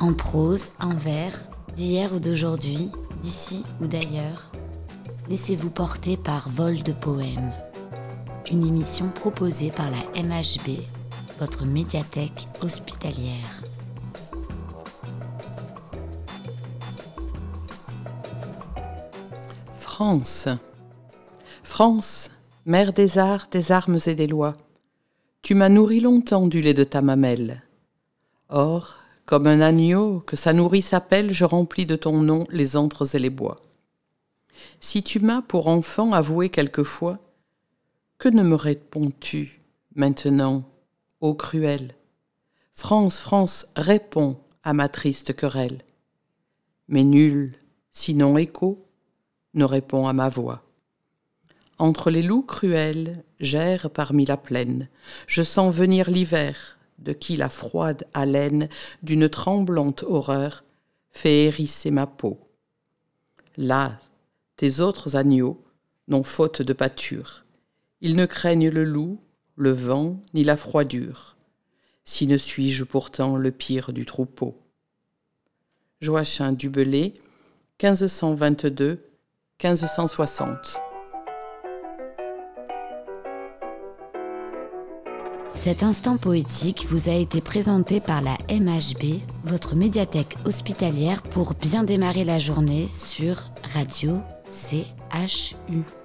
En prose, en vers, d'hier ou d'aujourd'hui, d'ici ou d'ailleurs, laissez-vous porter par Vol de Poèmes, une émission proposée par la MHB, votre médiathèque hospitalière. France. France, mère des arts, des armes et des lois, tu m'as nourri longtemps du lait de ta mamelle. Or, comme un agneau que sa nourrice appelle, je remplis de ton nom les antres et les bois. Si tu m'as pour enfant avoué quelquefois, que ne me réponds-tu maintenant, ô cruel? France, France, réponds à ma triste querelle. Mais nul, sinon écho, ne répond à ma voix. Entre les loups cruels, j'erre parmi la plaine, je sens venir l'hiver, de qui la froide haleine d'une tremblante horreur fait hérisser ma peau. Là, tes autres agneaux n'ont faute de pâture. Ils ne craignent le loup, le vent, ni la froidure. Si ne suis-je pourtant le pire du troupeau? Joachim Dubelé, 1522-1560 Cet instant poétique vous a été présenté par la MHB, votre médiathèque hospitalière pour bien démarrer la journée sur Radio CHU.